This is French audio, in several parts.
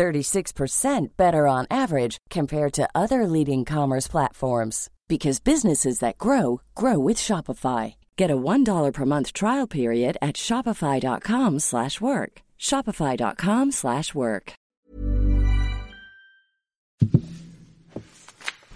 36% better on average compared to other leading commerce platforms because businesses that grow grow with Shopify. Get a $1 per month trial period at shopify.com/work. shopify.com/work.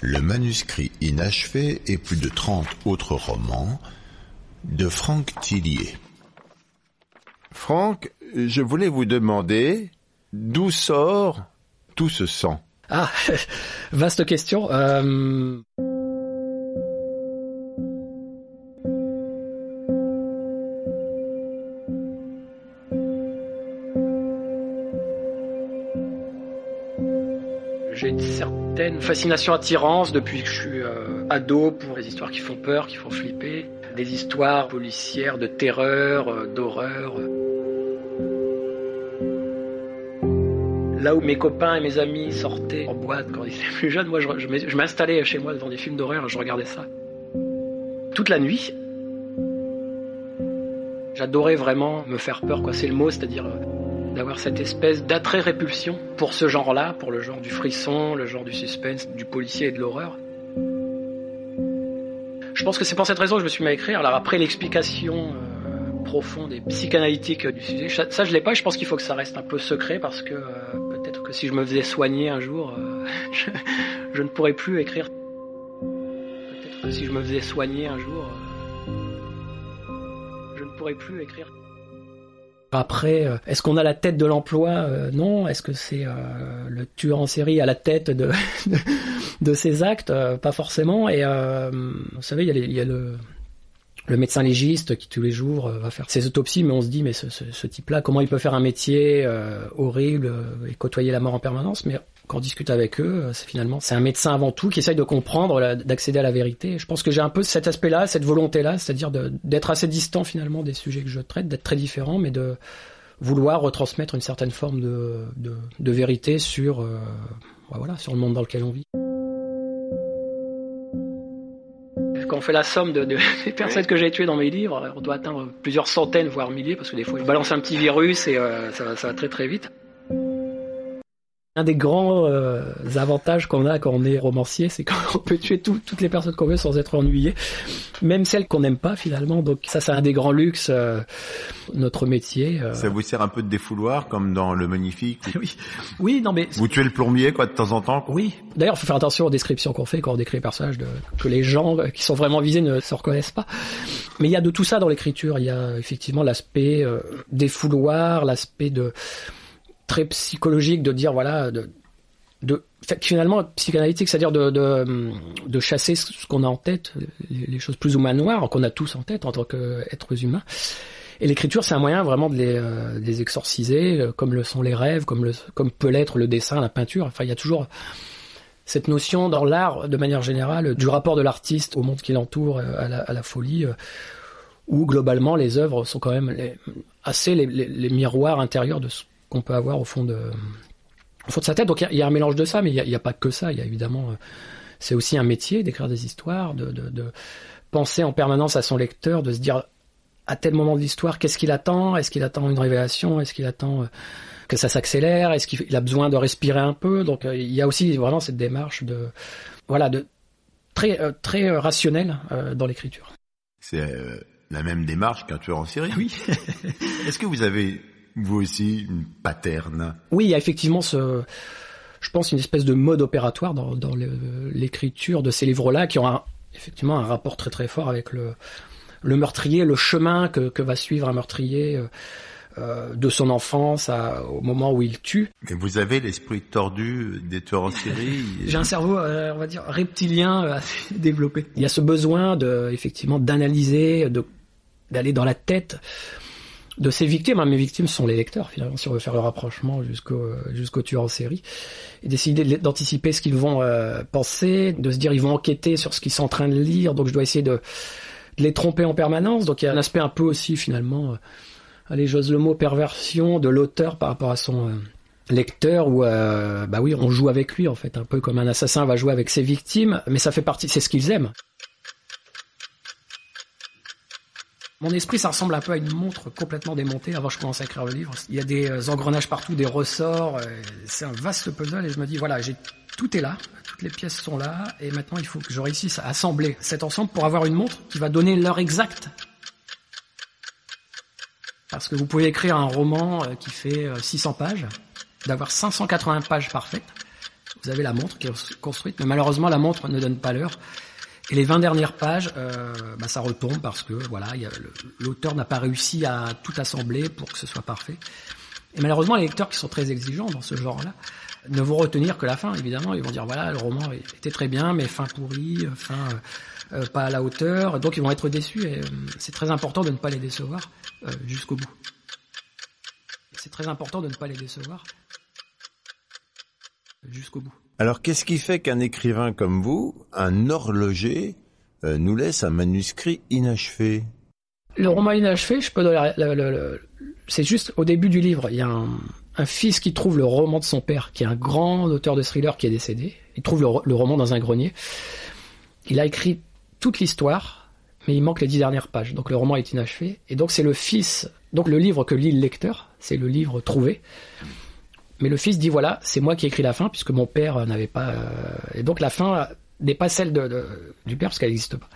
Le manuscrit inachevé et plus de 30 autres romans de Franck Tillier. Franck, je voulais vous demander d'où sort tout ce sang? Ah, vaste question. Euh... J'ai une certaine fascination attirance depuis que je suis euh, ado pour les histoires qui font peur, qui font flipper, des histoires policières de terreur, euh, d'horreur. Là où mes copains et mes amis sortaient en boîte quand ils étaient plus jeunes, moi je, m'installais chez moi devant des films d'horreur je regardais ça. Toute la nuit. J'adorais vraiment me faire peur, quoi. C'est le mot, c'est-à-dire euh, d'avoir cette espèce d'attrait-répulsion pour ce genre-là, pour le genre du frisson, le genre du suspense, du policier et de l'horreur. Je pense que c'est pour cette raison que je me suis mis à écrire. Alors après l'explication euh, profonde et psychanalytique du sujet, ça, je l'ai pas. Je pense qu'il faut que ça reste un peu secret parce que euh, si je me faisais soigner un jour, euh, je, ne pourrais plus écrire. Peut-être si je me faisais soigner un jour, euh, je ne pourrais plus écrire. Après, euh, est-ce qu'on a la tête de l'emploi? Non. Est-ce que c'est le tueur en série à la tête de, ses actes? Pas forcément. Et vous savez, il y a le, le, médecin légiste qui tous les jours va faire ses autopsies, mais on se dit, mais ce, ce, ce type-là, comment il peut faire un métier horrible et côtoyer la mort en permanence? Mais quand on discute avec eux, c'est finalement c'est un médecin avant tout qui essaye de comprendre, d'accéder à la vérité. Je pense que j'ai un peu cet aspect-là, cette volonté-là, c'est-à-dire d'être assez distant finalement des sujets que je traite, d'être très différent, mais de vouloir retransmettre une certaine forme de, de, de vérité sur, euh, voilà, sur le monde dans lequel on vit. Quand on fait la somme de, de des personnes que j'ai tuées dans mes livres, on doit atteindre plusieurs centaines, voire milliers, parce que des fois je balance un petit virus et euh, ça, va, ça va très très vite. Un des grands euh, avantages qu'on a quand on est romancier, c'est qu'on peut tuer tout, toutes les personnes qu'on veut sans être ennuyé, même celles qu'on n'aime pas finalement. Donc ça, c'est un des grands luxes, euh, notre métier. Euh... Ça vous sert un peu de défouloir, comme dans Le Magnifique. Oui, oui, non mais... Vous tuez le plombier, quoi, de temps en temps quoi. Oui. D'ailleurs, il faut faire attention aux descriptions qu'on fait quand on décrit les personnages, de... que les gens qui sont vraiment visés ne se reconnaissent pas. Mais il y a de tout ça dans l'écriture. Il y a effectivement l'aspect euh, défouloir, l'aspect de très psychologique de dire voilà de, de finalement psychanalytique c'est-à-dire de, de, de chasser ce qu'on a en tête les, choses plus ou moins noires qu'on a tous en tête en tant qu'êtres humains. Et l'écriture c'est un moyen vraiment de les, euh, exorciser euh, comme le sont les rêves comme le comme peut l'être le dessin la peinture. Enfin il y a toujours cette notion dans l'art de manière générale du rapport de l'artiste au monde qui l'entoure à la, à la folie euh, où globalement les œuvres sont quand même assez les, les, les miroirs intérieurs de ce qu'on peut avoir au fond de, au fond de sa tête. Donc il y, y, a un mélange de ça, mais il n'y a, a, pas que ça. Il y a évidemment, euh, c'est aussi un métier d'écrire des histoires, de, de, de, penser en permanence à son lecteur, de se dire à tel moment de l'histoire, qu'est-ce qu'il attend? Est-ce qu'il attend une révélation? Est-ce qu'il attend euh, que ça s'accélère? Est-ce qu'il a besoin de respirer un peu? Donc euh, il y a aussi vraiment cette démarche de, voilà, de très très rationnelle dans l'écriture. C'est la même démarche qu'un tueur en série. Oui. Est-ce que vous avez vous aussi une paterne Oui, il y a effectivement ce, je pense, une espèce de mode opératoire dans, dans l'écriture de ces livres-là qui ont un, effectivement un rapport très très fort avec le, le meurtrier, le chemin que, que va suivre un meurtrier. Euh, euh, de son enfance à, au moment où il tue. Mais vous avez l'esprit tordu des tueurs en série. J'ai un cerveau, euh, on va dire, reptilien euh, assez développé. Il y a ce besoin de, effectivement, d'analyser, de d'aller dans la tête de ses victimes. Hein. Mes victimes sont les lecteurs, finalement, si on veut faire le rapprochement jusqu'au jusqu'au tueur en série, et d'essayer d'anticiper ce qu'ils vont euh, penser, de se dire ils vont enquêter sur ce qu'ils sont en train de lire, donc je dois essayer de, de les tromper en permanence. Donc il y a un aspect un peu aussi finalement, euh, allez j'ose le mot perversion de l'auteur par rapport à son euh, lecteur où bah oui on joue avec lui en fait un peu comme un assassin va jouer avec ses victimes mais ça fait partie c'est ce qu'ils aiment Mon esprit, ça ressemble un peu à une montre complètement démontée avant que je commence à écrire le livre. Il y a des euh, engrenages partout, des ressorts. Euh, c'est un vaste puzzle et je me dis, voilà, j'ai tout est là, toutes les pièces sont là et maintenant il faut que je réussisse à assembler cet ensemble pour avoir une montre qui va donner l'heure exacte. Parce que vous pouvez écrire un roman euh, qui fait 600 pages, d'avoir 580 pages parfaites. Vous avez la montre qui est construite, mais malheureusement la montre ne donne pas l'heure. Et les 20 dernières pages, euh, bah, ça retombe parce que voilà, l'auteur n'a pas réussi à tout assembler pour que ce soit parfait. Et malheureusement, les lecteurs qui sont très exigeants dans ce genre-là ne vont retenir que la fin, évidemment. Ils vont dire voilà, le roman était très bien, mais fin pourrie, fin euh, euh, pas à la hauteur. Donc ils vont être déçus. Et c'est très important de ne pas les décevoir jusqu'au bout. C'est très important de ne pas les décevoir jusqu'au bout. Alors qu'est-ce qui fait qu'un écrivain comme vous, un horloger, euh, nous laisse un manuscrit inachevé? Le roman inachevé, je peux c'est juste au début du livre, il y a un, fils qui trouve le roman de son père, qui est un grand auteur de thriller qui est décédé. Il trouve le, roman dans un grenier. Il a écrit toute l'histoire, mais il manque les dix dernières pages. Donc le roman est inachevé. Et donc c'est le fils, donc le livre que lit le lecteur, c'est le livre trouvé. Mais le fils dit voilà, c'est moi qui ai écrit la fin puisque mon père euh, n'avait pas. Euh, et donc la fin n'est pas celle de, du père parce qu'elle n'existe pas.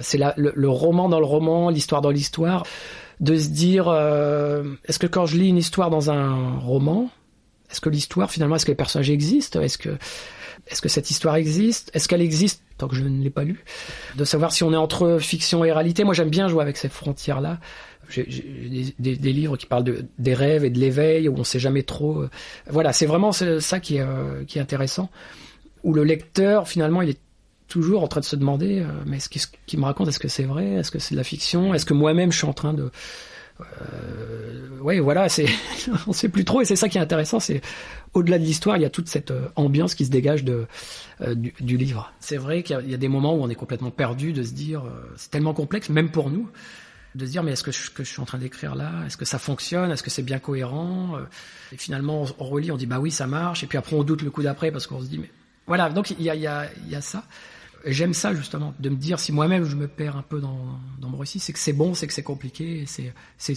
C'est le, le, roman dans le roman, l'histoire dans l'histoire, de se dire euh, est-ce que quand je lis une histoire dans un roman, est-ce que l'histoire finalement, est-ce que les personnages existent? Est-ce que est-ce que cette histoire existe? Est-ce qu'elle existe? Tant que je ne l'ai pas lue De savoir si on est entre fiction et réalité. Moi, j'aime bien jouer avec ces frontières-là j'ai des, livres qui parlent de, des rêves et de l'éveil où on sait jamais trop. Euh, voilà, c'est vraiment ça qui est, euh, qui est intéressant. Où le lecteur, finalement, il est toujours en train de se demander, euh, mais est-ce qu'il me raconte, est-ce que c'est vrai, est-ce que c'est de la fiction, est-ce que moi-même je suis en train de, euh, ouais, voilà, c'est, on sait plus trop, et c'est ça qui est intéressant, c'est au-delà de l'histoire, il y a toute cette ambiance qui se dégage de du, du, livre. C'est vrai qu'il y, a des moments où on est complètement perdu de se dire, c'est tellement complexe, même pour nous de se dire mais est-ce que je suis en train d'écrire là, est-ce que ça fonctionne, est-ce que c'est bien cohérent? Euh, Et finalement on, relit, on dit bah oui ça marche, et puis après on doute le coup d'après parce qu'on se dit mais voilà donc il y a, y, a, y a ça. J'aime ça justement de me dire si moi-même je me perds un peu dans, dans mon récit, c'est que c'est bon, c'est que c'est compliqué, c'est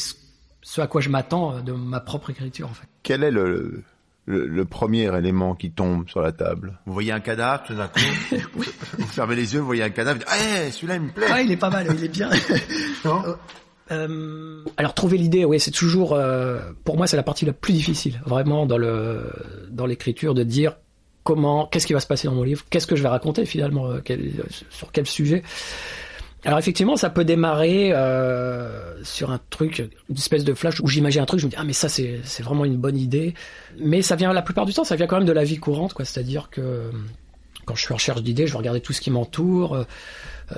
ce à quoi je m'attends de ma propre écriture en fait. Quel est le, le, premier élément qui tombe sur la table? Vous voyez un cadavre tout d'un coup, vous fermez les yeux, vous voyez un cadavre, vous dites, eh, celui-là il me plaît. Ah, il est pas mal, il est bien. Euh, alors trouver l'idée, oui, c'est toujours, euh, pour moi, c'est la partie la plus difficile, vraiment dans le dans l'écriture, de dire comment, qu'est-ce qui va se passer dans mon livre, qu'est-ce que je vais raconter finalement, euh, sur quel sujet. Alors effectivement, ça peut démarrer euh, sur un truc, une espèce de flash où j'imagine un truc, je me dis ah mais ça c'est c'est vraiment une bonne idée, mais ça vient la plupart du temps, ça vient quand même de la vie courante quoi, c'est-à-dire que quand je suis en recherche d'idées, je vais regarder tout ce qui m'entoure. Euh,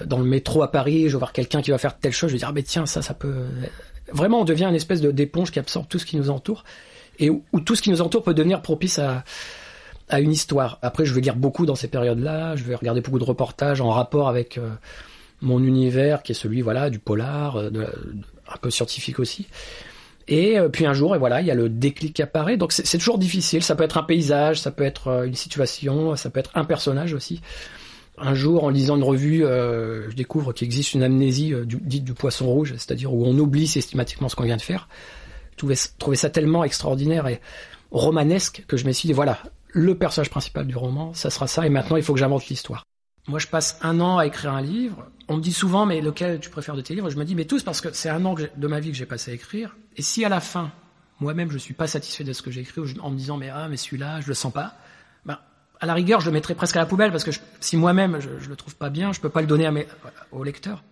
dans le métro à Paris, je vais voir quelqu'un qui va faire telle chose, je vais dire ah mais tiens ça ça peut vraiment on devient une espèce de d'éponge qui absorbe tout ce qui nous entoure et où, tout ce qui nous entoure peut devenir propice à à une histoire. Après, je vais lire beaucoup dans ces périodes-là, je vais regarder beaucoup de reportages en rapport avec euh, mon univers qui est celui voilà du polar, euh, un peu scientifique aussi. Et euh, puis un jour, et voilà, il y a le déclic qui apparaît. Donc c'est toujours difficile. Ça peut être un paysage, ça peut être une situation, ça peut être un personnage aussi. Un jour, en lisant une revue, je découvre qu'il existe une amnésie dite du poisson rouge, c'est-à-dire où on oublie systématiquement ce qu'on vient de faire. Je trouvais, ça tellement extraordinaire et romanesque que je me suis dit, voilà, le personnage principal du roman, ça sera ça, et maintenant il faut que j'invente l'histoire. Moi, je passe un an à écrire un livre. On me dit souvent, mais lequel tu préfères de tes livres? Je me dis, mais tous, parce que c'est un an de ma vie que j'ai passé à écrire. Et si à la fin, moi-même, je suis pas satisfait de ce que j'ai écrit, en me disant, mais ah, mais celui-là, je le sens pas, ben, à la rigueur, je le mettrais presque à la poubelle, parce que si moi-même, je, je le trouve pas bien, je peux pas le donner à au lecteur.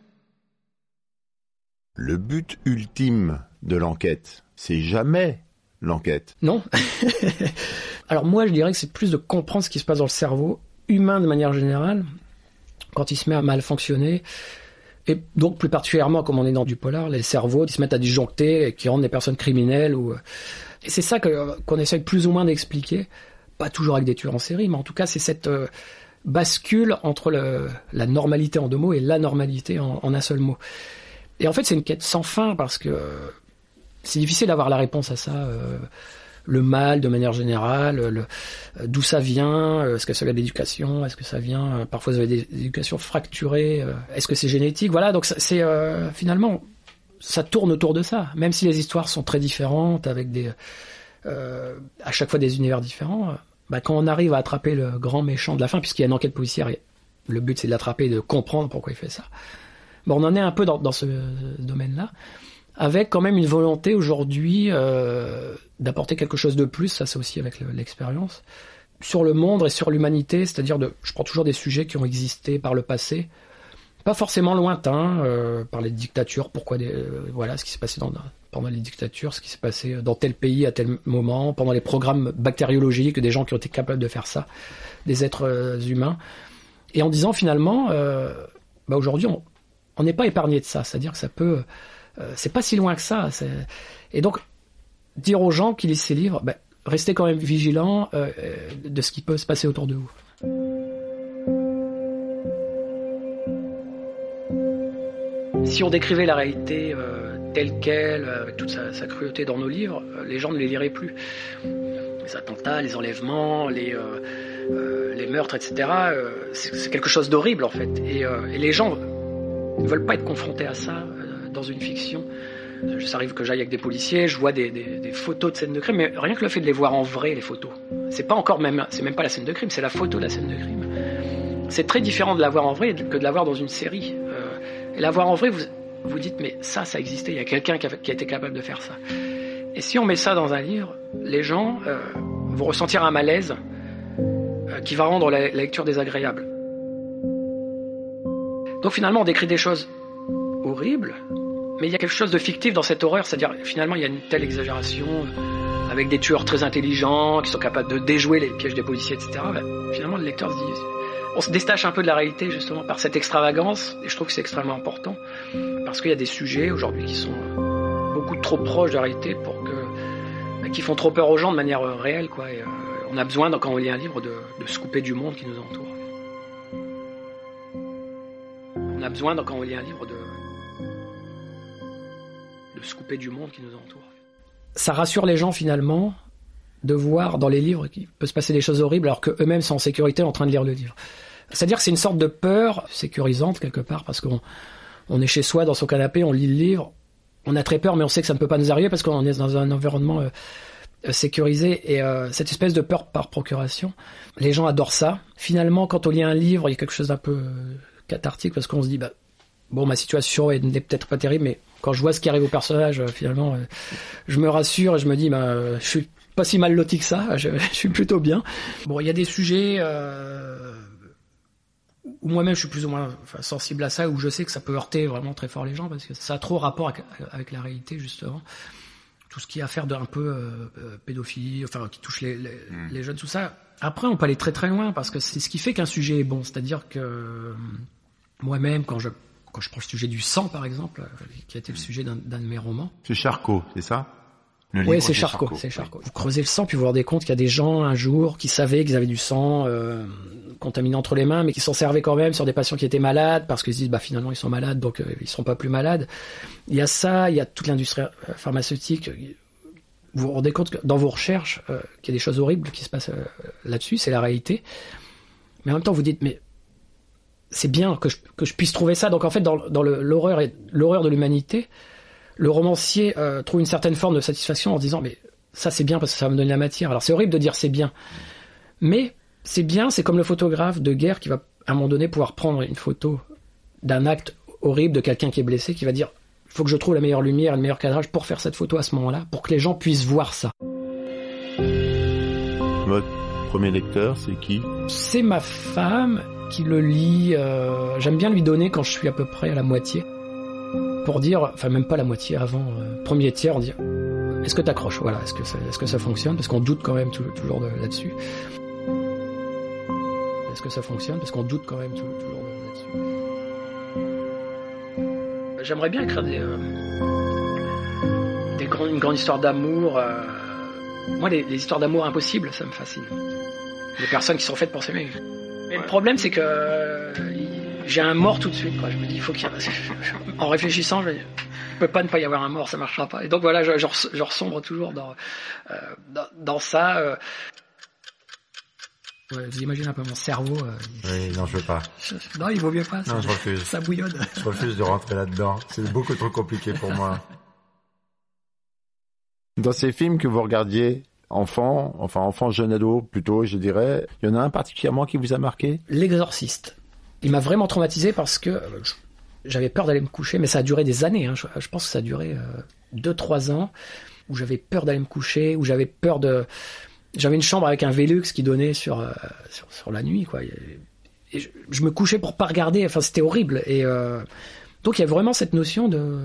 Le but ultime de l'enquête, c'est jamais l'enquête. Non. Alors moi, je dirais que c'est plus de comprendre ce qui se passe dans le cerveau humain de manière générale, quand il se met à mal fonctionner, Et donc plus particulièrement, comme on est dans du polar, les cerveaux qui se mettent à disjoncter et qui rendent des personnes criminelles. Ou... Et c'est ça que, qu'on essaie plus ou moins d'expliquer, pas toujours avec des tueurs en série, mais en tout cas c'est cette euh, bascule entre la normalité en deux mots et l'anormalité en, en un seul mot. Et en fait c'est une quête sans fin parce que c'est difficile d'avoir la réponse à ça. Euh, le mal de manière générale, le, d'où ça vient, euh, est-ce que ça vient de l'éducation, est-ce que ça vient, euh, parfois vous avez des, éducations fracturées, est-ce que c'est génétique, voilà, donc c'est finalement, ça tourne autour de ça, même si les histoires sont très différentes, avec des, à chaque fois des univers différents, bah, quand on arrive à attraper le grand méchant de la fin, puisqu'il y a une enquête policière, et le but c'est de l'attraper et de comprendre pourquoi il fait ça, bon, on en est un peu dans ce domaine-là avec quand même une volonté aujourd'hui euh, d'apporter quelque chose de plus, ça c'est aussi avec l'expérience, sur le monde et sur l'humanité, c'est-à-dire de, je prends toujours des sujets qui ont existé par le passé, pas forcément lointains, euh, par les dictatures, pourquoi des, euh, voilà ce qui s'est passé dans, pendant les dictatures, ce qui s'est passé dans tel pays à tel moment, pendant les programmes bactériologiques, des gens qui ont été capables de faire ça, des êtres euh, humains, et en disant finalement, euh, bah aujourd'hui on n'est pas épargné de ça, c'est-à-dire que ça peut euh, c'est pas si loin que ça. Et donc, dire aux gens qui lisent ces livres, ben, restez quand même vigilants euh, euh, de ce qui peut se passer autour de vous. Si on décrivait la réalité telle qu'elle, avec toute sa, cruauté dans nos livres, les gens ne les liraient plus. Les attentats, les enlèvements, les, meurtres, etc., c'est quelque chose d'horrible en fait. Et, les gens ne veulent pas être confrontés à ça dans une fiction. Ça arrive que j'aille avec des policiers, je vois des, photos de scènes de crime, mais rien que le fait de les voir en vrai, les photos, c'est pas encore même, c'est même pas la scène de crime, c'est la photo de la scène de crime. C'est très différent de la voir en vrai que de la voir dans une série. Euh, et la voir en vrai, vous vous dites, mais ça, ça existait, il y a quelqu'un qui, a été capable de faire ça. Et si on met ça dans un livre, les gens euh, vont ressentir un malaise euh, qui va rendre la lecture désagréable. Donc finalement, on décrit des choses horribles, mais il y a quelque chose de fictif dans cette horreur, c'est-à-dire finalement il y a une telle exagération euh, avec des tueurs très intelligents qui sont capables de déjouer les pièges des policiers, etc. Ben, finalement le lecteur se dit, on se détache un peu de la réalité justement par cette extravagance, et je trouve que c'est extrêmement important parce qu'il y a des sujets aujourd'hui qui sont euh, beaucoup trop proches de la réalité pour que, ben, qui font trop peur aux gens de manière euh, réelle, quoi. On a besoin, quand on lit un livre, de, de se couper du monde qui nous entoure. On a besoin, quand on lit un livre, de, se couper du monde qui nous entoure. Ça rassure les gens finalement de voir dans les livres qu'il peut se passer des choses horribles alors qu'eux-mêmes sont en sécurité en train de lire le livre. C'est-à-dire que c'est une sorte de peur sécurisante quelque part parce qu'on on est chez soi dans son canapé, on lit le livre, on a très peur mais on sait que ça ne peut pas nous arriver parce qu'on est dans un environnement euh, euh, sécurisé et euh, cette espèce de peur par procuration, les gens adorent ça. Finalement, quand on lit un livre, il y a quelque chose d'un peu cathartique parce qu'on se dit bah bon ma situation n'est peut-être pas terrible mais quand je vois ce qui arrive au personnage, euh, finalement, euh, je me rassure et je me dis, bah, je suis pas si mal loti que ça, je, suis plutôt bien. Bon, il y a des sujets euh, où moi-même je suis plus ou moins sensible à ça, où je sais que ça peut heurter vraiment très fort les gens, parce que ça a trop rapport avec, la réalité, justement. Tout ce qui a à faire d'un peu pédophilie, enfin, qui touche les, hmm. les, jeunes, tout ça. Après, on peut aller très très loin, parce que c'est ce qui fait qu'un sujet est bon. C'est-à-dire que moi-même, quand je quand je prends le sujet du sang, par exemple, euh, qui a été le sujet d'un de mes romans. C'est Charcot, c'est ça? Oui, c'est Charcot, c'est Charcot. Vous creusez le sang, puis vous vous rendez compte qu'il y a des gens un jour qui savaient qu'ils avaient du sang euh, contaminé entre les mains, mais qui s'en servaient quand même sur des patients qui étaient malades, parce qu'ils se disent bah finalement ils sont malades, donc euh, ils seront pas plus malades. Il y a ça, il y a toute l'industrie euh, pharmaceutique. Vous vous rendez compte que dans vos recherches, qu'il y a des choses horribles qui se passent là-dessus, c'est la réalité. Mais en même temps, vous dites mais c'est bien que je, que je, puisse trouver ça. Donc en fait, dans, dans l'horreur et l'horreur de l'humanité, le romancier euh, trouve une certaine forme de satisfaction en disant mais ça c'est bien parce que ça va me donner la matière. Alors c'est horrible de dire c'est bien, mais c'est bien. C'est comme le photographe de guerre qui va à un moment donné pouvoir prendre une photo d'un acte horrible de quelqu'un qui est blessé, qui va dire il faut que je trouve la meilleure lumière, le meilleur cadrage pour faire cette photo à ce moment-là, pour que les gens puissent voir ça. Votre premier lecteur, c'est qui? C'est ma femme qui le lit. Euh, j'aime bien lui donner quand je suis à peu près à la moitié. Pour dire, enfin même pas la moitié avant, euh, premier tiers, on est-ce que t'accroches? Voilà, est-ce que ça, est-ce que ça fonctionne? Parce qu'on doute quand même toujours là-dessus. Est-ce que ça fonctionne? Parce qu'on doute quand même toujours là-dessus. j'aimerais bien écrire des, euh, des grands- une grande histoire d'amour. euh. Moi, les, les histoires d'amour impossibles, ça me fascine. Les personnes qui sont faites pour s'aimer. Mais le problème, c'est que euh, j'ai un mort tout de suite. Quoi. Je me dis, il faut qu'il y ait... En réfléchissant, je ne peut pas ne pas y avoir un mort, ça marchera pas. Et donc voilà, je, je, res- je ressombre toujours dans, euh, dans, dans ça. euh. Ouais, vous imaginez un peu mon cerveau. euh, Oui, non, je veux pas. je- Non, il vaut mieux pas. Non, ça, je refuse. ça bouillonne. Je refuse de rentrer là-dedans. C'est beaucoup trop compliqué pour moi. Dans ces films que vous regardiez, enfant, enfin enfant jeune ado plutôt, je dirais, il y en a un particulièrement qui vous a marqué? L'exorciste. Il m'a vraiment traumatisé parce que euh, j'avais peur d'aller me coucher, mais ça a duré des années. hein. Je, pense que ça a duré 2-3 ans où j'avais peur d'aller me coucher, où j'avais peur de. J'avais une chambre avec un Velux qui donnait sur, euh, sur, la nuit, quoi. Et, je, me couchais pour pas regarder. Enfin, c'était horrible. Et euh, donc, il y a vraiment cette notion de,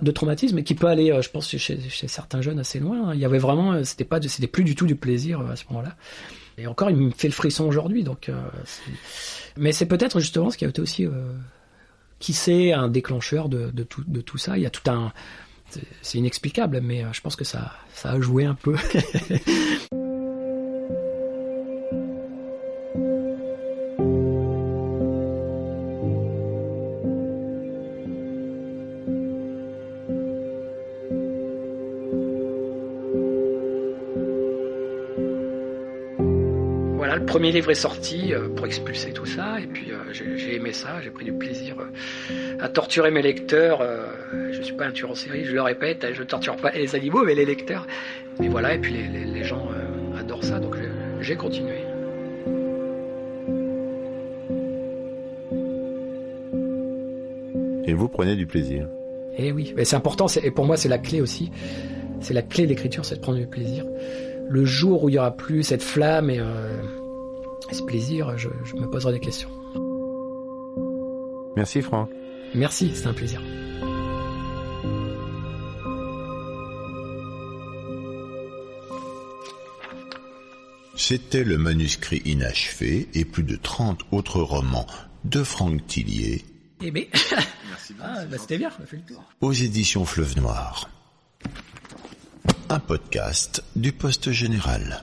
de traumatisme qui peut aller, euh, je pense, chez, certains jeunes assez loin. hein. Il y avait vraiment, euh, c'était pas, c'était plus du tout du plaisir euh, à ce moment-là. Et encore, il me fait le frisson aujourd'hui. Donc, c'est- mais c'est peut-être justement ce qui a été aussi, qui sait, un déclencheur de, de, tout, de tout ça. Il y a tout un, c'est- c'est inexplicable, mais je pense que ça, ça a joué un peu. Voilà, le premier livre est sorti euh, pour expulser tout ça, et puis euh, j'ai aimé ça, j'ai pris du plaisir euh, à torturer mes lecteurs. euh, je suis pas un tueur en série, je le répète, je torture pas les animaux, mais les lecteurs. Et voilà, et puis les, les- les gens euh, adorent ça, donc j'ai- continué. Et vous prenez du plaisir. Et oui, mais c'est important, et pour moi c'est la clé aussi. C'est la clé de l'écriture, c'est de prendre du plaisir. Le jour où il y aura plus cette flamme et, euh, et ce plaisir, je, je me poserai des questions. Merci Franck. Merci, c'était un plaisir. C'était le manuscrit inachevé et plus de 30 autres romans de Franck Tillier Eh ben, ah, bah, c'était bien, on a fait le tour. aux éditions Fleuve Noir. Un podcast du Poste Général.